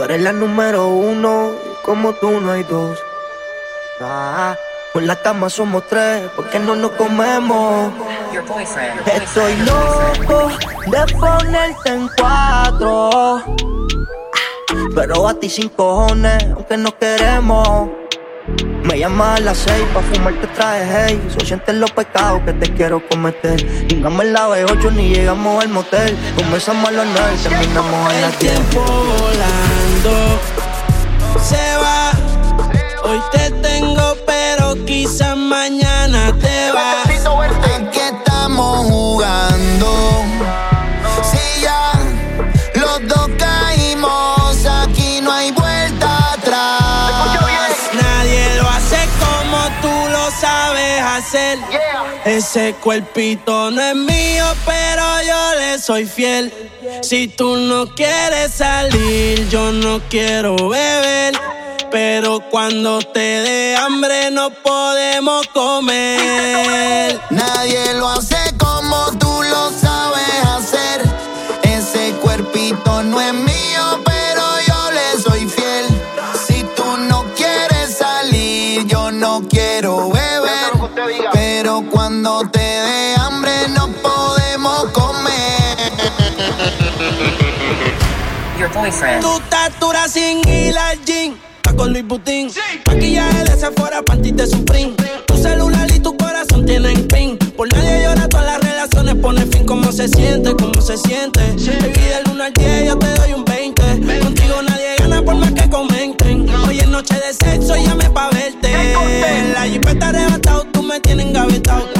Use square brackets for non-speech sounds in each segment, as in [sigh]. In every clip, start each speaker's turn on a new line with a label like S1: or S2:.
S1: Tú eres la número uno, como tú no hay dos. Ah, con la cama somos tres, porque no nos comemos. Estoy loco de ponerte en cuatro. Pero a ti sin cojones, aunque no queremos. Me llamas a las seis pa' fumarte traje hey So sientes los pecados que te quiero cometer Llegamos en la B8 ni llegamos al motel Comenzamos a los nueve terminamos en la
S2: tiempo volando Se va. Hoy te tengo pero quizás mañana te vas
S3: ¿En qué estamos jugando? Si ya los dos caímos Aquí no hay vuelta atrás.
S2: Nadie lo hace como tú lo sabes hacer Ese cuerpito no es mío pero yo le soy fiel Si tú no quieres salir yo no quiero beber pero cuando te dé hambre no podemos comer.
S3: Nadie lo hace
S2: boyfriend. Tu estatura sin ir al gym con Luis Butín. Maquillaje de Sephora, panty de Supreme. Tu celular y tu corazón tienen pin. Por nadie llora, todas las relaciones pone fin. ¿Cómo se siente? ¿Cómo se siente? Baby, del 1 al 10 yo te doy un 20. Contigo nadie gana por más que comenten. Hoy es noche de sexo, llame pa' verte. La jipeta arrebatado, tú me tienes engavetado.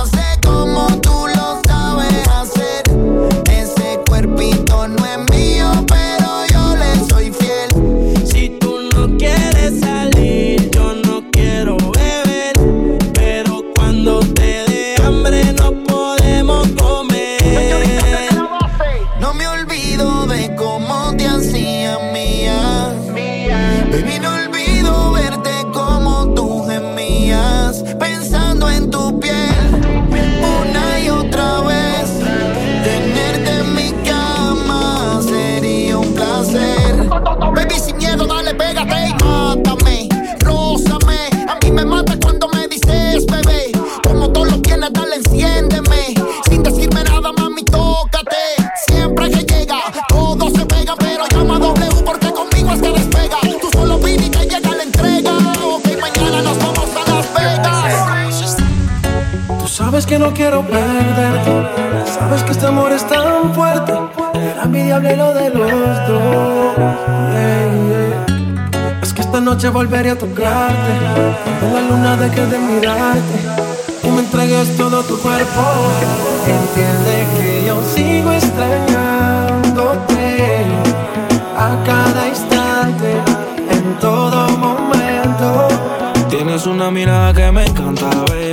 S4: noche volveré a tocarte. Cuando la luna deje de mirarte. Y me entregues todo tu cuerpo. Entiende que yo sigo extrañándote. A cada instante. En todo momento.
S5: Tienes una mirada que me encanta, baby.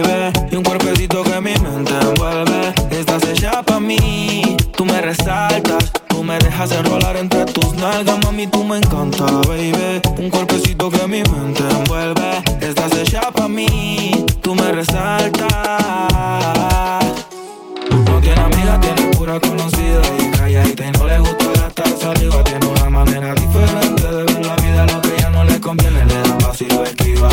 S5: Dejas enrolar entre tus nalgas, mami, tú me encanta, baby. Un cuerpecito que mi mente envuelve. Estás hecha pa' mí, tú me resaltas. No tiene amiga, tiene pura conocida y calladita y no le gusta gastar saliva. Tiene una manera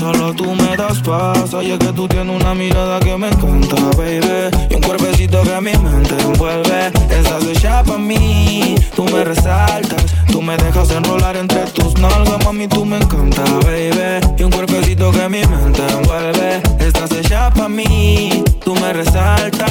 S6: Solo tú me das paz. Y es que tú tienes una mirada que me encanta, baby. Y un cuerpecito que a mi mente envuelve. Estás hecha para mí. Tú me resaltas. Tú me dejas enrolar entre tus nalgas, mami. Tú me encanta, baby. Y un cuerpecito que mi mente envuelve. Estás hecha para mí. Tú me resaltas.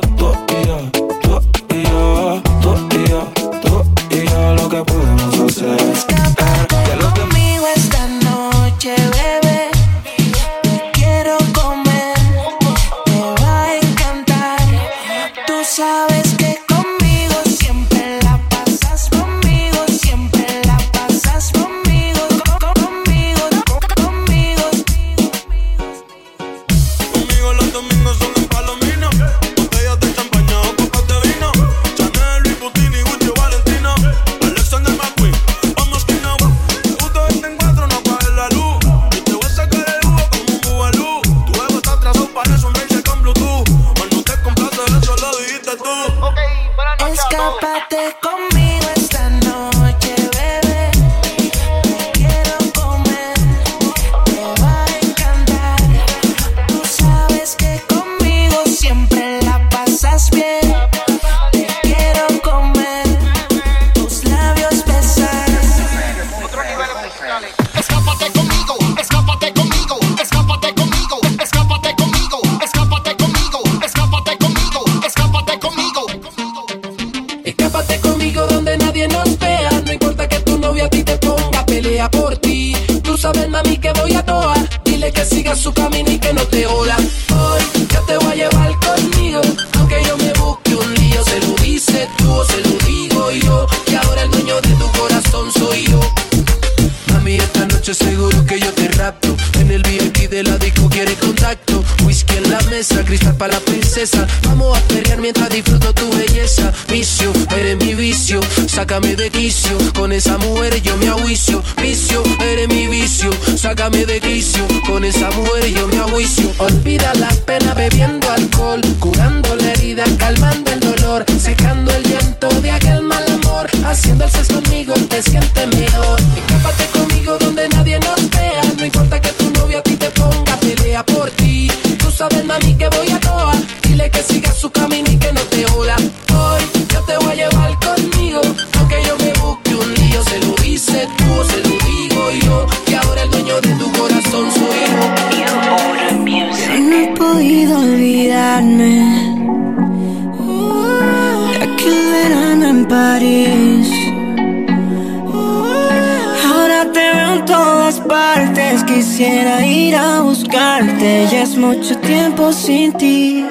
S7: es mucho tiempo sin ti.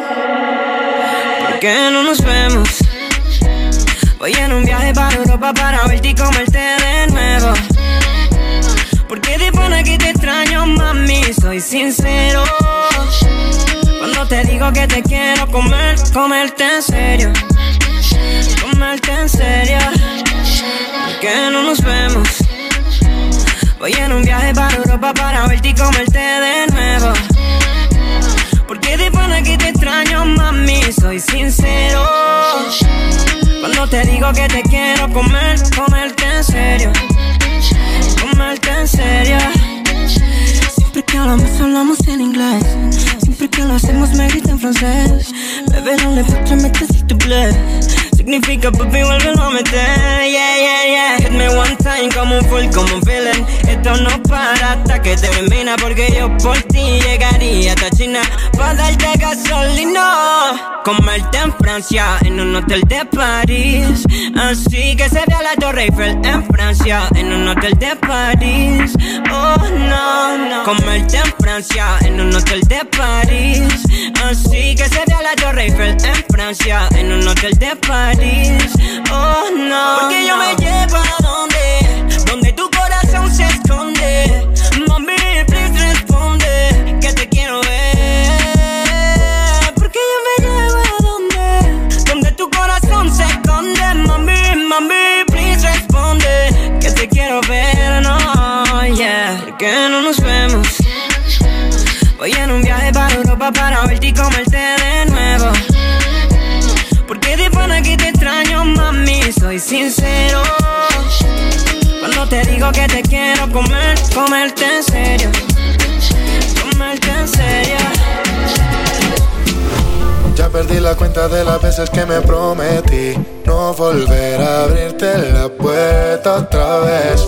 S7: ¿Por qué no nos vemos? Voy en un viaje para Europa para verte y comerte de nuevo. Porque te pone que te extraño, mami, soy sincero. Cuando te digo que te quiero comer, comerte en serio. Comerte en serio. ¿Por qué no nos vemos? Voy en un viaje para Europa para verte y comerte de nuevo. Porque te pone que te extraño, mami, soy sincero. Cuando te digo que te quiero comer, comerte en serio. Comerte en serio. Siempre que hablamos, hablamos en inglés. Siempre que lo hacemos, me grita en francés. Bebé, no le meter si tu bled. Significa papi, vuelve a meter. Yeah, yeah, yeah. Hit me one time como un full, como un villain. Esto no para hasta que termina. Porque yo por ti llegaría hasta China. Para darte gasolina. Comerte en Francia, en un hotel de París. Así que se vea la Torre Eiffel en Francia, en un hotel de París. Oh, no, no. Comerte en Francia, en un hotel de París. Así que se vea la Torre Eiffel en Francia, en un hotel de París. Oh no. Porque yo me llevo a donde, donde tu corazón se esconde. Mami, please responde que te quiero ver. Porque yo me llevo a donde, donde tu corazón se esconde. Mami, mami, please responde que te quiero ver. No, yeah. ¿Por qué no nos vemos?
S8: loca para verte y comerte de nuevo. Pana que te extraño, mami, soy sincero. Cuando te digo que te quiero comer, comerte en serio. Comerte en serio.
S9: Ya perdí la cuenta de las veces que me prometí no volver a abrirte la puerta otra vez.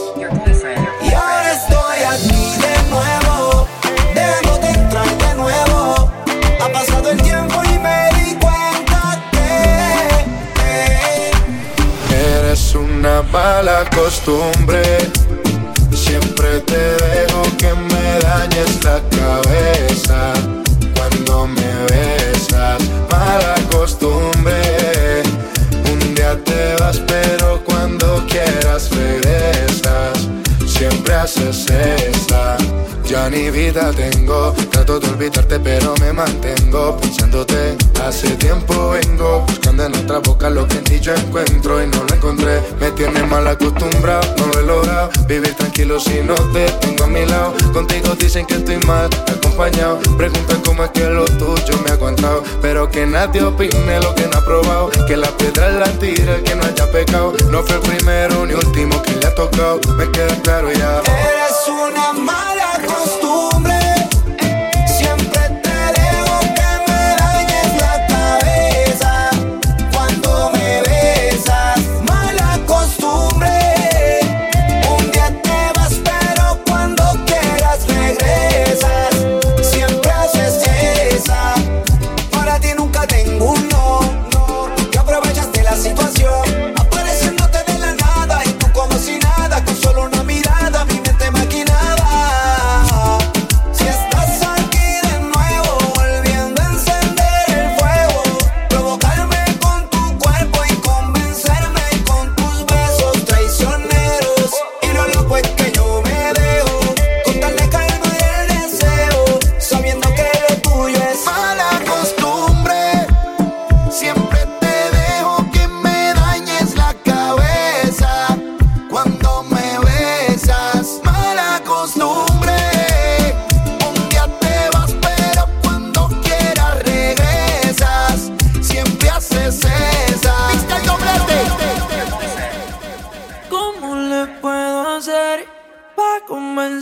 S9: Mala costumbre. Siempre te dejo que me dañes la cabeza cuando me besas. Mala costumbre. Un día te vas, pero cuando quieras regresas. Siempre haces esa. Ya ni vida tengo, trato de olvidarte pero me mantengo pensándote. Hace tiempo vengo en otra boca lo que en ti yo encuentro y no lo encontré. Me tiene mal acostumbrado, no lo he logrado. Vivir tranquilo si no te tengo a mi lado. Contigo dicen que estoy mal acompañado. Preguntan cómo es que lo tuyo me ha aguantado. Pero que nadie opine lo que no ha probado. Que la piedra la tira que no haya pecado. No fue el primero ni último que le ha tocado. Me queda claro ya.
S3: eres una mala costumbre.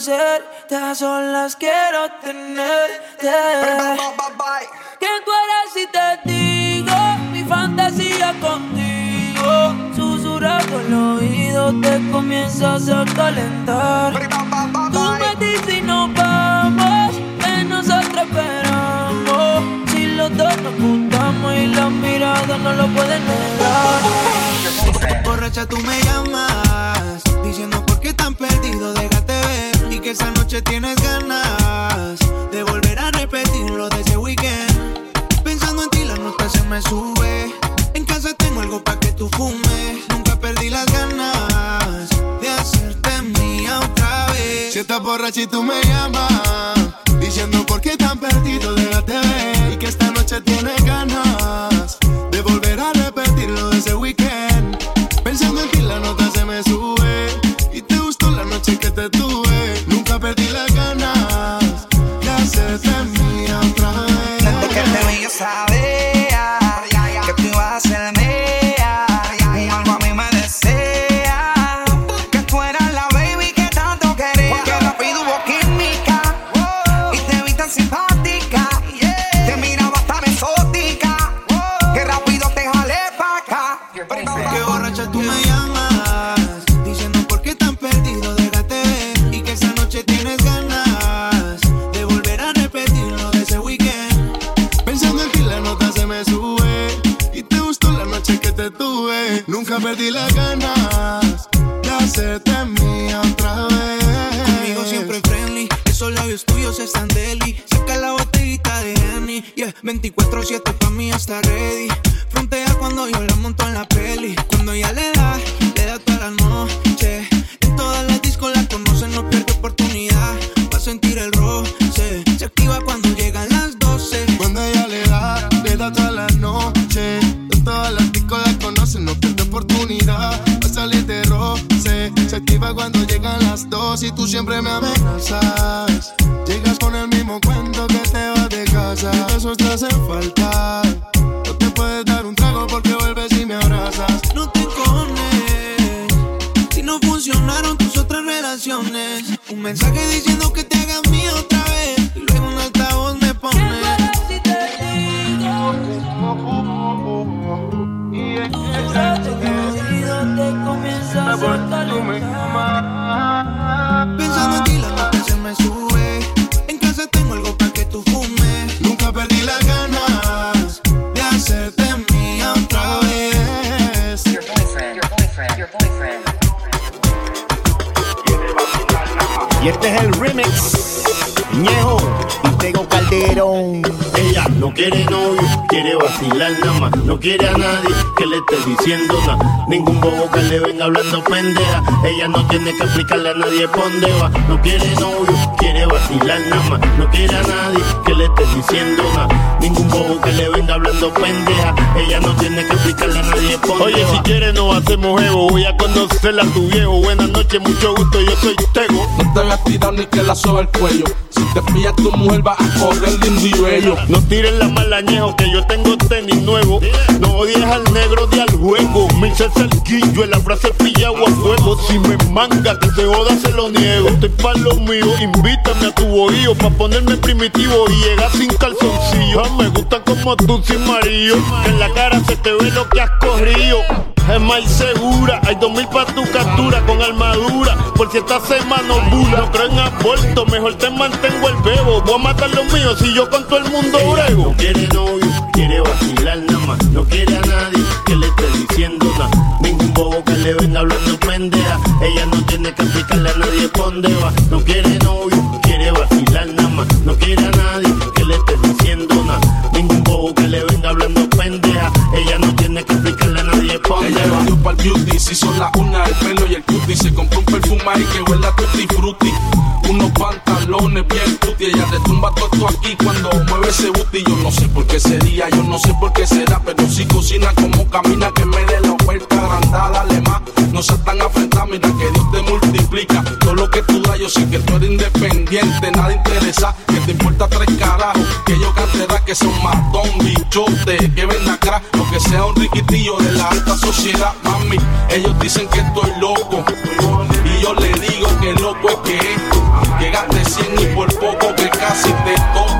S8: Convencerte? A solas quiero tenerte. Que tú eres si te digo mi fantasía contigo. Susurrando el oído te comienzas a calentar. Tú me dices y nos vamos, que nosotros esperamos. Si los dos nos juntamos y las miradas no lo pueden negar.
S10: Borracha tú me llamas Diciendo por qué tan perdido déjate ver Y que esa noche tienes ganas De volver a repetir lo de ese weekend. Pensando en ti la nota se me sube. En casa tengo algo pa' que tú fumes. Nunca perdí las ganas De hacerte mía otra vez.
S9: Si estás borracha y tú me llamas Diciendo por qué tan perdido déjate ver. Y que esta
S10: noche tienes ganas De volver a repetir lo de ese weekend.
S9: Pensando en ti la nota se me sube. Y te gustó la noche que te tuve te
S11: Nunca perdí
S12: Ñejo y Tego Calderón.
S13: No quiere novio, quiere vacilar nada más. No quiere a nadie que le esté diciendo nada. Ningún bobo que le venga hablando pendeja. Ella no tiene que explicarle a nadie por dónde va. No quiere novio, quiere vacilar nada más. No quiere a nadie que le esté diciendo nada. Ningún bobo que le venga hablando pendeja. Ella no tiene que explicarle a nadie por dónde
S14: Oye,
S13: va.
S14: si quieres no hacemos ego. Voy a conocerla a tu viejo. Buenas noches, mucho gusto, yo soy Tego.
S15: No te voy a tirar ni que la soba el cuello. Si te pillas tu mujer va a correr lindo y bello.
S14: No tires la malañejo que yo tengo tenis nuevo. No odies al negro de al juego. Me hice cerquillo en la frase pillado a. Si me manga que se joda se lo niego. Estoy pa' lo mío, invítame a tu bohío pa' ponerme primitivo y llegar sin calzoncillo. Ah, me gusta como tú sin marido. Que en la cara se te ve lo que has corrido. Es más segura, hay dos mil pa' tu captura con armadura. Por si esta semana ovula. No creo en aborto, mejor te mantengo el bebo. Voy a matar los míos si yo con todo el mundo brego.
S13: No quiere novio, quiere vacilar nada más. No quiere a nadie que le esté diciendo nada. Ningún bobo que le venga hablando pendeja. Ella no tiene que explicarle a nadie dónde va. No quiere novio, quiere vacilar nada más. No quiere a nadie que le esté diciendo nada. Ningún bobo que le venga nadie por dónde
S15: Ella
S13: va.
S15: dio pa'l beauty, se hizo la una, el pelo y el cutie. Se compró un perfume ahí que huele a tutti frutti. Unos pantalones bien tutti. Ella te tumba todo aquí cuando mueve ese booty. Yo no sé por qué sería, yo no sé por qué será. Pero si cocina como camina, que me dé la vuelta agrandada, dale más. No seas tan afrentada, mira que Dios te multiplica. Todo lo que tú das, yo sé que tú eres independiente, nada interesa. Que te importa tres carajos. Que yo cantará que son matón, bichote, que venda crack. O que sea un riquitillo de la alta sociedad, mami. Ellos dicen que estoy loco. Y yo le digo que loco es que es. Que gaste 100 y por poco que casi te toco.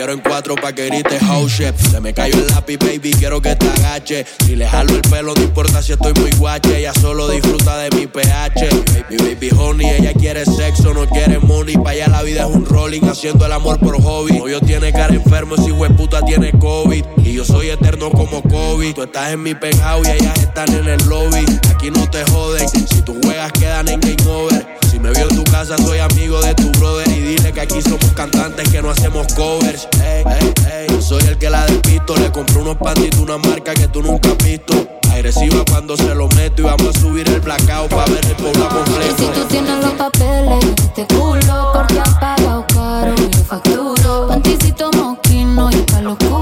S16: Quiero en cuatro pa' que grites oh shit. Se me cayó el lápiz, baby, quiero que te agache. Si le jalo el pelo, no importa si estoy muy guache. Ella solo disfruta de mi pH. Mi baby honey, ella quiere sexo, no quiere money. Pa' allá la vida es un rolling, haciendo el amor por hobby. Novio tiene cara enfermo, ese hueputa tiene COVID. Y yo soy eterno como COVID. Tú estás en mi penthouse y ellas están en el lobby. Aquí no te joden, si tú juegas quedan en game over. Me vio en tu casa, soy amigo de tu brother. Y dile que aquí somos cantantes que no hacemos covers. Ey, ey, ey. Soy el que la despisto. Le compré unos pantitos, una marca que tú nunca has visto. Agresiva cuando se lo meto. Y vamos a subir el blackout para ver el pueblo
S17: Y si
S16: completo.
S17: tú tienes los papeles, este culo, porque has pagado caro, yo facturo. Panticito mosquino y palo oscuro.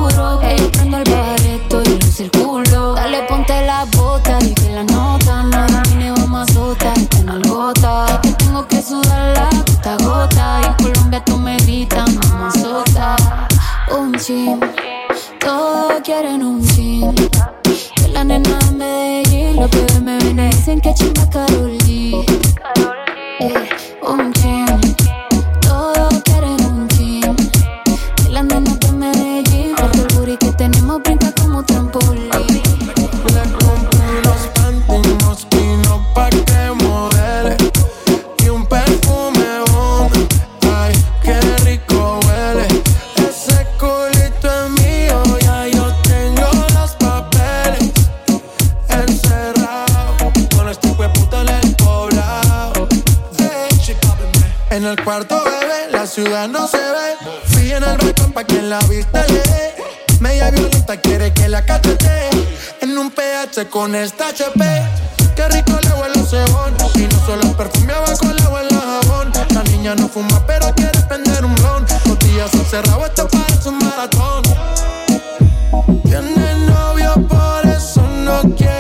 S17: Dicen que chimba
S18: la ciudad no se ve. Fui en el balcón pa' que la vista lee. Media violenta quiere que la cachete En un PH con esta HP. Qué rico le huele el cebón. Y no solo perfumeaba con la agua en la jabón. La niña no fuma, pero quiere prender un blon. Botellas cerrado, esto parece un maratón. Tiene novio, por eso no quiere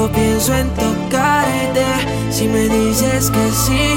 S18: solo
S19: pienso en tocarte. Si me dices que sí,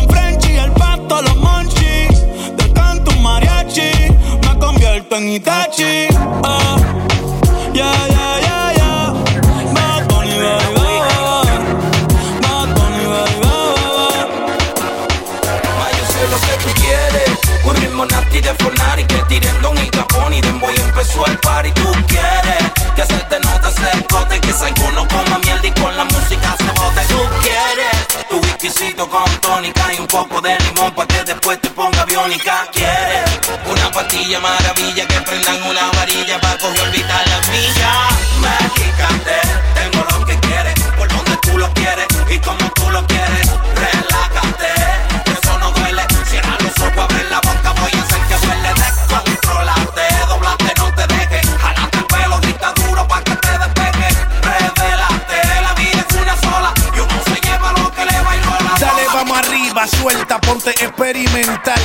S19: en Itachi ah,
S20: que tú quieres. Que tiren Don y mierda con la música se bote. Tú quieres tu con tónica Y un poco de limón pa' que después te ponga biónica una pastilla maravilla Que prendan una varilla pa' coger olvidar las millas Mexicante, tengo lo que quieres Por donde tú lo quieres y como tú lo quieres Relájate, eso no duele. Cierra los ojos, abre la boca Voy a hacer que huele Descontrolate, doblate, no te dejes Jalate el pelo, grita duro pa' que te despegue Revelate, la vida es una sola Y uno se lleva lo que le bailó la
S11: Dale,
S20: bola.
S11: vamos arriba, suelta, ponte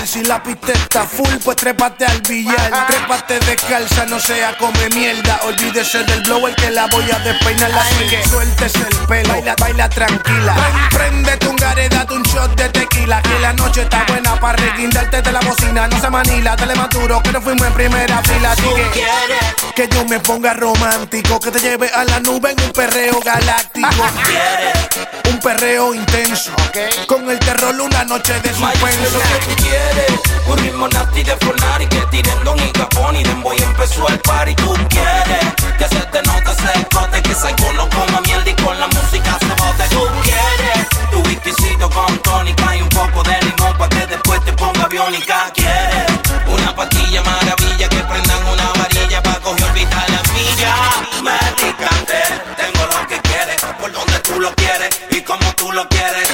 S11: Si la pista está full, pues trépate al billar. Trépate descalza, no sea come mierda. Olvídese del blower que la voy a despeinar. Así que suéltese el pelo, baila, baila tranquila. Pren- Préndete un gare, date un shot de tequila. Que la noche está buena para reguindarte de la bocina. No se manila, dale más duro, que no fuimos en primera fila. Así que que yo me ponga romántico, que te lleve a la nube en un perreo galáctico. [laughs] Un perreo intenso, con el terror una noche de suspenso.
S20: Quieres Un ritmo nasty de Fornari Que tiren Don y Capone y Demboy empezó el party. Tú quieres que se te note ese cote Que Psycho no coma mierda y con la música se bote. Tú quieres tu whiskycito con tónica Y un poco de limón pa' que después te ponga biónica. Quieres una pastilla maravilla Que prendan una varilla pa' coger olvidar las millas Medicante, tengo lo que quieres Por donde tú lo quieres y como tú lo quieres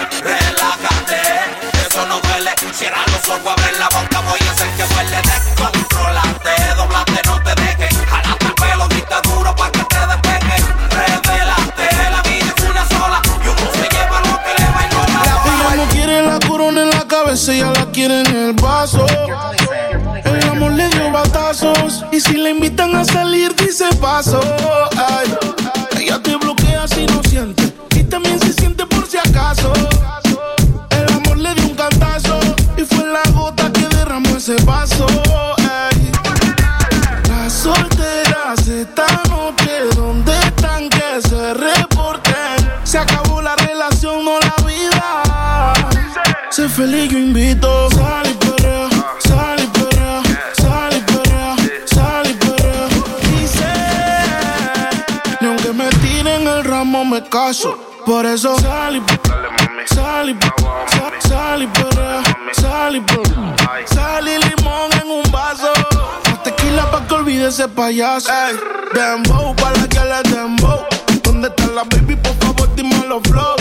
S21: quiere en el vaso. El amor le dio batazos. Y si la invitan a salir, dice paso. Por eso sal y sal y sal- y perrea, sal y. Sal y limón en un vaso. Más Tequila pa' que olvide ese payaso. Ey, dembow pa' la que le dembow. ¿Dónde está la baby? Por favor, dime los flow.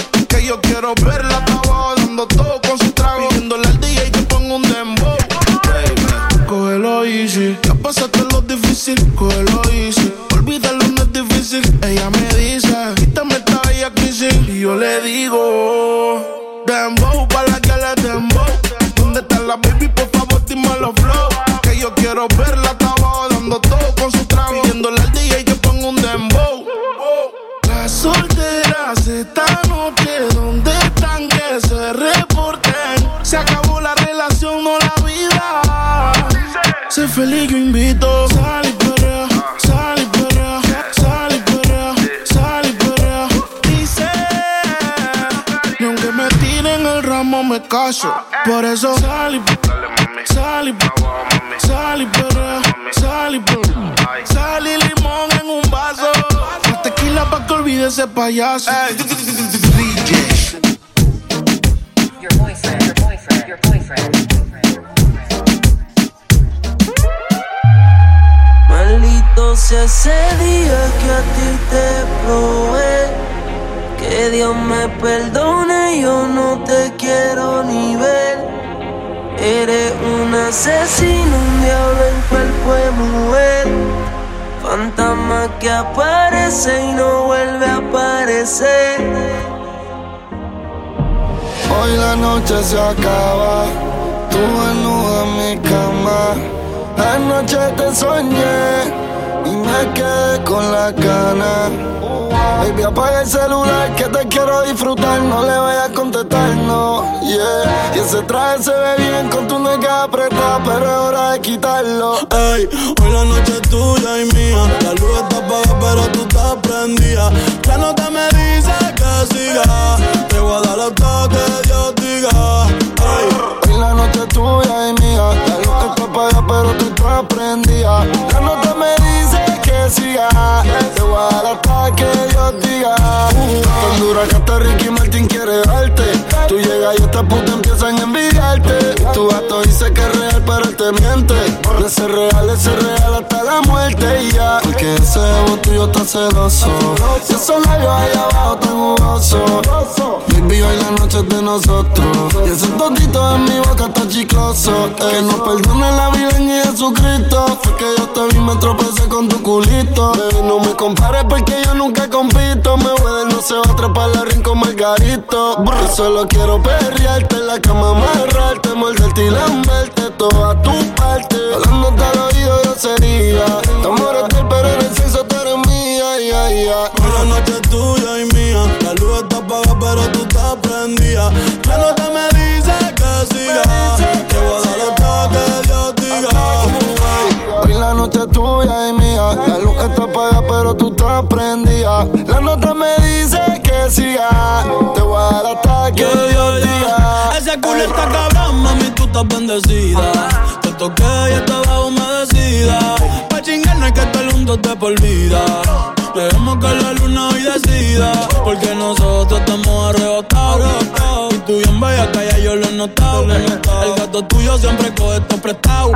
S21: Yo le digo, dembow pa' la que le dembow. ¿Dónde está la baby? Por favor, dime los flow. Que yo quiero verla hasta abajo dando todo con su trago. Pidiéndole al DJ que ponga un dembow. Las solteras esta noche, caso. Por eso sal y sal y sal y perrea, sal y perrea. Sal y limón en un vaso. Más tequila pa' que olvide ese payaso.
S22: Your boyfriend, your boyfriend, your boyfriend.
S7: Maldito sea ese día que a ti te probé. Que Dios me perdone, yo no te quiero ni ver.
S5: Eres un asesino, un diablo en cuerpo de mujer. Fantasma que aparece y no vuelve a aparecer.
S11: Hoy la noche se acaba, tú desnuda en mi cama. Anoche te soñé y me quedé con la cana. Baby, apaga el celular que te quiero disfrutar. No le vayas a contestar, no, yeah. Y ese traje se ve bien con tu nega apretada, pero es hora de quitarlo.
S19: Ey, hoy la noche es tuya y mía. La luz está apagada, pero tú estás prendida. Ya no te me dice que siga. Te voy a dar hasta que Dios diga.
S11: Que Dios diga. Tan dura que hasta Ricky Martin quiere darte. Tú llegas y estas putas empiezan a envidiarte. Tu gato te miente. Real, es real hasta la muerte y ya. Porque ese ego tuyo está celoso. Y esos labios allá abajo tan jugosos. Baby, hoy la noche es de nosotros. Y ese toquito en mi boca está chicloso. Que nos perdone la vida en Jesucristo. Fue que yo te vi, me tropecé con tu culito. Baby, no me compares porque yo nunca compito. Me voy no se va a atrapar la rin con Margarito. Yo solo quiero perrearte en la cama, amarrarte, morderte y lamberte toda tu parte. Hablándote al oído grosería. Tu amor es del pero en el sexo tú eres mía, ya.
S19: Hoy la noche es tuya y mía. La luz está apagada, pero tú estás prendida. Ya no te me dice que siga. Te voy a dar hasta que Dios diga.
S11: Hoy la noche es tuya y mía. La luz está apagada, pero tú estás prendida. La nota me dice que siga. Te voy a dar hasta que Dios diga.
S19: Ese culo está cabrón, mami, tú estás bendecida. Te toqué y estaba humedecida. Pa' chingar no hay que estar juntos de por vida. Dejemos que la luna hoy decida. Porque nosotros estamos arrebatados. Tú bien bella, que ya yo lo he notado. El gato tuyo siempre coge esto prestado.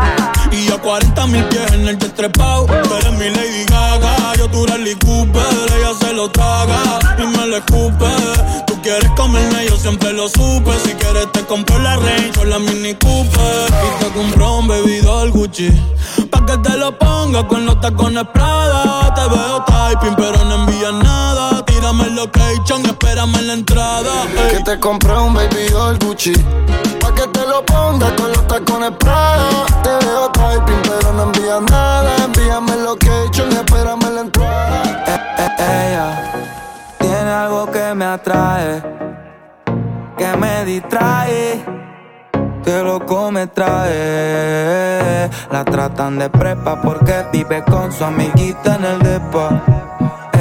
S19: Y yo 40 mil pies en el jet trepao. Tú eres mi Lady Gaga, yo tu Rally Cooper. Ella se lo traga y me lo escupe. Tú quieres comerme, yo siempre lo supe. Si quieres te compro la Range o la Mini Cooper. Y te compro un bebidor Gucci. Pa' que te lo ponga con los tacones Prada. Te veo typing, pero no envías nada. Tírame el location espérame en la entrada. ey.
S11: Que te compré un baby doll Gucci Pa' que te lo pongas con los tacones Prada Te veo typing pero no envías nada Envíame el location espérame en la entrada
S5: Ella tiene algo que me atrae, que me distrae, que loco me trae. La tratan de prepa porque vive con su amiguita en el depa.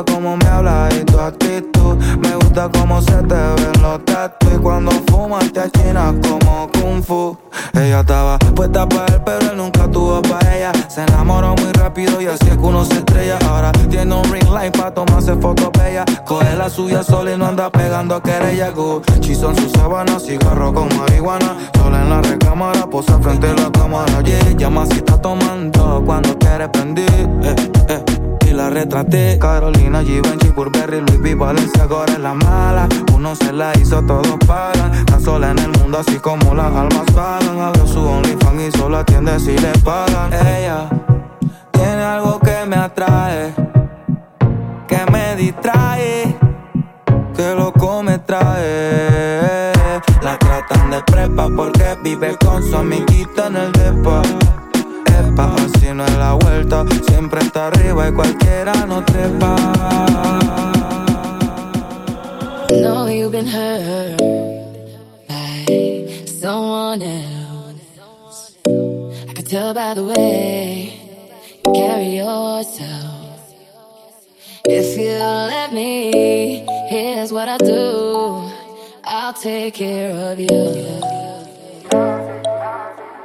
S5: cómo me hablas y tu actitud. Me gusta cómo se te ven los tatu y cuando fumas te achinas como kung fu. Ella estaba puesta para él, pero él nunca tuvo para ella. Se enamoró muy rápido y así es que uno se estrella. Ahora tiene un ring light para tomarse fotos bellas. Coge la suya sola y no anda pegando a querella. Gucci son sus sábanas, cigarro con marihuana. Sola en la recámara, posa frente a la cámara. Yeah, llama si está tomando Retraté Carolina, Givenchy, Burberry, Louis V, Valencia, ahora es la mala. Uno se la hizo, todos pagan Está sola en el mundo así como las almas pagan Abrió su OnlyFans y solo atiende si le pagan. Ella tiene algo que me atrae Que me distrae Que loco me trae. La tratan de prepa porque vive con su amiguita en el depa No es la vuelta. Siempre está arriba y cualquiera no trepa.
S17: know you've been hurt by someone else. I could tell by the way you carry yourself. If you let me, here's what I'll do. I'll take care of you.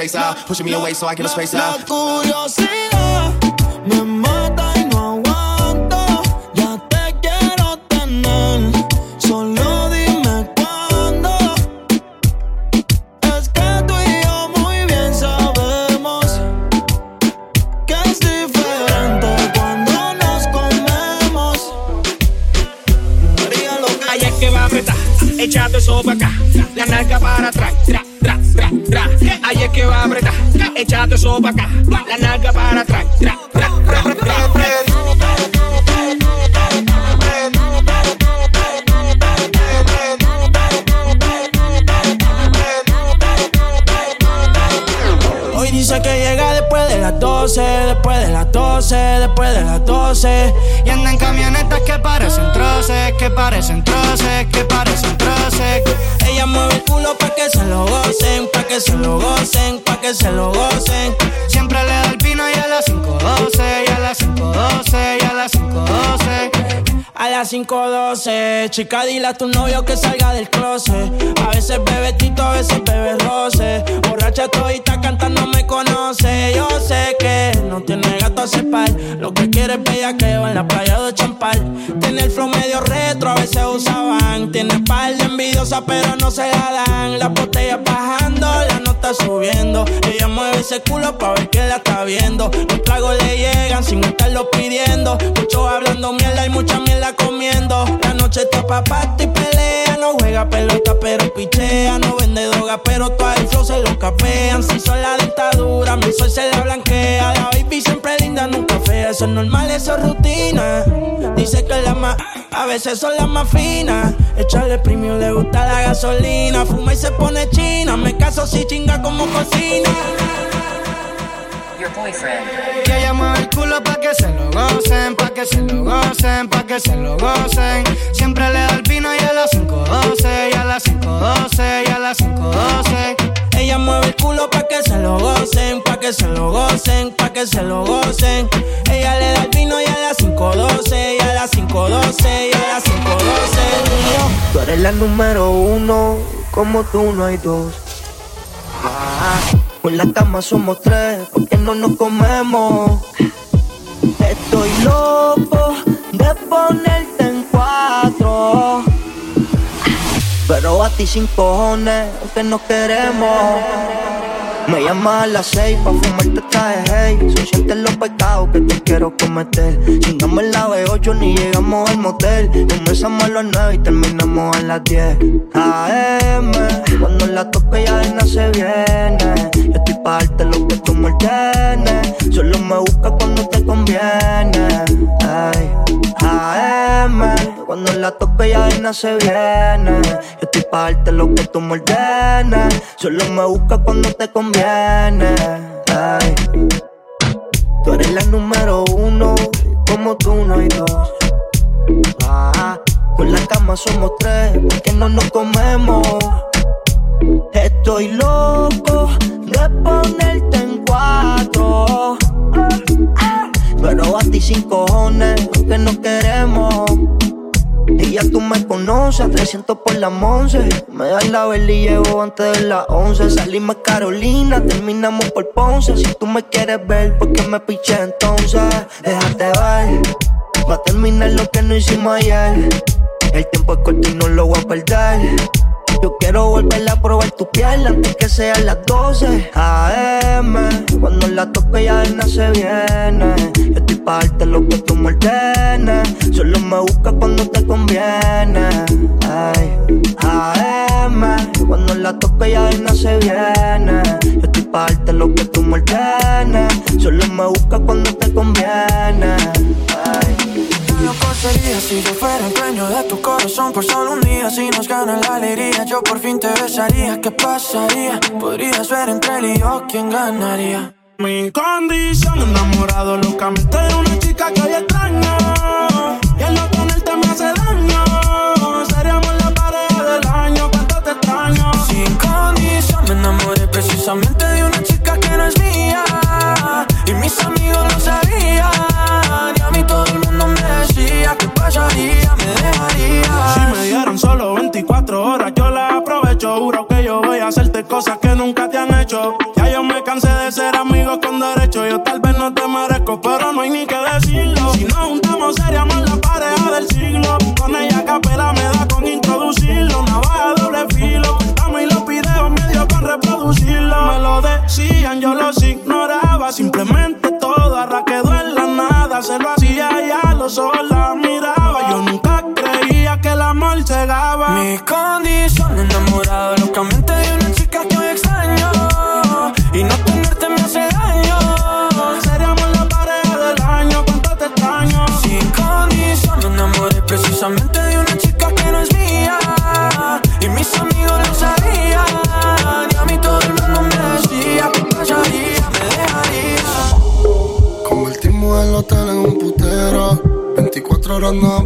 S16: all get a little taste out, pushing me away so I get a space out.
S23: Eso para acá,
S21: 5.12, chica, dile a tu novio que salga del closet. A veces bebe tito, a veces bebe roce. Borracha todita cantando me conoce. Yo sé que no tiene gato a cepar. Lo que quiere es bellaqueo en la playa de Champal. Tiene el flow medio retro, a veces usaban. Tiene par envidiosa, pero no se la dan. La botella bajando, la nota subiendo. Ella mueve ese culo pa' ver que la está viendo. Los tragos le llegan sin estarlo pidiendo. Muchos hablando mierda y mucha mierda comiendo. La noche está pa' y pelea. No juega pelota, pero pichea. No vende droga, pero todo el se lo capean. Si son la dentadura, mi sol se Eso es normal, eso es rutina. Dice que la más, a veces son las más finas. Echarle premio, le gusta la gasolina. Fuma y se pone china. Me caso si chinga como cocina.
S22: Your boyfriend.
S21: Que ella mueve el culo pa' que se lo gocen, pa' que se lo gocen, pa' que se lo gocen. Siempre le da el vino y a las 5.12, y a las 5.12, y a las 5.12. Ella mueve el culo pa' que se lo gocen, pa' que se lo gocen, pa' que se lo gocen. Ella le da el vino y a las 5.12, y a las 5.12, y a las 5.12.
S1: Tú eres la número uno, como tú no hay dos. Ah, con la cama somos tres, porque no nos comemos. Estoy loco de ponerte en cuatro. Pero a ti sin cojones, que nos queremos. Me llamas a las seis pa' fumarte traje hey Son siete los pecados que te quiero cometer. Chingamos la B8 ni llegamos al motel. Comenzamos a las nueve y terminamos a las 10 AM Cuando la toque ya de se viene. Yo estoy pa' darte lo que tú me ordenes. Solo me busca cuando te conviene. Ay, AM Cuando la toque ya de se viene. Yo estoy pa' darte lo que tú me ordenes. Solo me busca cuando te conviene. Ay. Tú eres la número uno, como tú no hay dos. Ah, con la cama somos tres, porque no nos comemos. Estoy loco de ponerte en cuatro. Pero a ti sin cojones, que no queremos. Y ya tú me conoces, 300 por la once. Me das la vela y llevo antes de las 11. Salimos Carolina, terminamos por Ponce. Si tú me quieres ver, ¿por qué me piché entonces? Déjate ver, va a terminar lo que no hicimos ayer. El tiempo es corto y no lo voy a perder. Yo quiero volver a probar tu piel antes que sean las 12 AM. Cuando la toque ya de se viene. Yo estoy pa' darte lo que tú me ordenes. Solo me busca cuando te conviene. Ay, AM. Cuando la toque ya de se viene. Yo estoy pa' darte lo que tú me ordenes. Solo me busca cuando te conviene.
S21: Loco sería si yo fuera el dueño de tu corazón por solo un día. Si nos gana la alegría, yo por fin te besaría. ¿Qué pasaría? Podrías ver entre él y yo quién ganaría. Mi condición, enamorado locamente de una chica que hoy extraño. Y el no tenerte me hace daño. Seríamos la pareja del año, cuánto te extraño. Sin condición, me enamoré precisamente de una chica que no es mía. Y mis amigos me dejaría. Si me dieron solo 24 horas, yo la aprovecho. Juro que yo voy a hacerte cosas que nunca te han hecho. Ya yo me cansé de ser amigos con derecho. Yo tal vez no te merezco, pero no hay ni que decirlo. Si nos juntamos, seríamos la pareja del siglo. Con ella capela me da con introducirlo. Navaja doble filo. Cuéntame y los videos medio con reproducirlo. Me lo decían, yo los ignoraba. Simplemente todo arra quedó en la nada. Se lo hacía ya los ojos Mi condición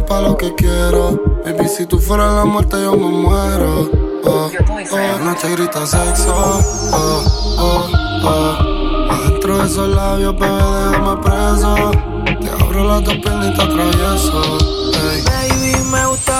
S11: pa' lo que quiero. Baby, si tú fueras la muerte, yo me muero. Oh, oh, noche grita sexo. Oh, oh, oh. Adentro de esos labios, bebé, déjame preso. Te abro las dos piernas y te atravieso.
S21: Baby, me gustaría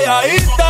S11: Ella
S21: es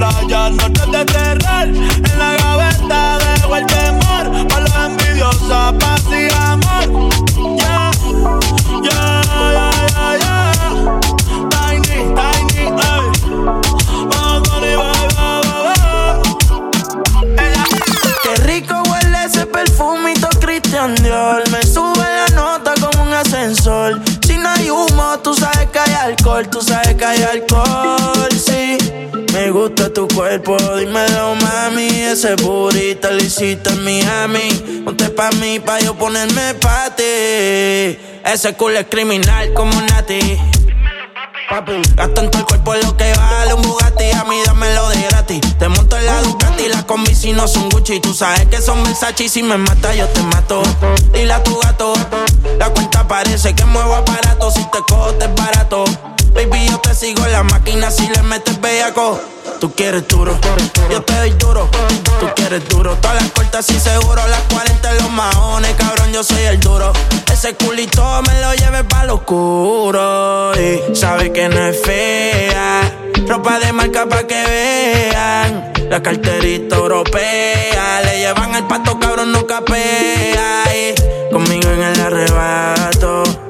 S19: playa, noches de terror En la gaveta dejo el temor Pa' los envidiosas, paz y amor Yeah, yeah, yeah, yeah, yeah Tiny, tiny, ey Vamos, Tony, bye, bye.
S2: Qué rico huele ese perfumito Christian Dior. Me sube la nota como un ascensor. Si no hay humo, tú sabes que hay alcohol. Tú sabes que hay alcohol. Me gusta tu cuerpo, dímelo mami. Ese burrito lo hiciste en Miami. Ponte pa' mí, pa' yo ponerme pa' ti. Ese culo es criminal como Nati. Gasto en todo el cuerpo lo que vale un Bugatti. A mí dámelo de gratis. Te monto en la Ducati, las combi si no son Gucci. Tú sabes que son Versace y si me mata yo te mato. Dile a tu gato, la cuenta parece que muevo aparato. Si te cojo te es barato. Baby, yo te sigo en la máquina si le metes bellaco. Tú quieres duro, yo te doy duro. Tú quieres duro, todas las cortas y seguro. Las 40 en los maones, cabrón, yo soy el duro. Ese culito me lo lleve pa' lo oscuro. Y sabe que no es fea. Ropa de marca pa' que vean. La carterita europea. Le llevan el pato, cabrón, no capea. Y conmigo en el arrebato.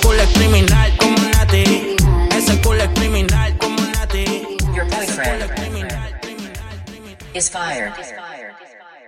S2: culo es criminal como Nati. Ese culo es criminal como Nati.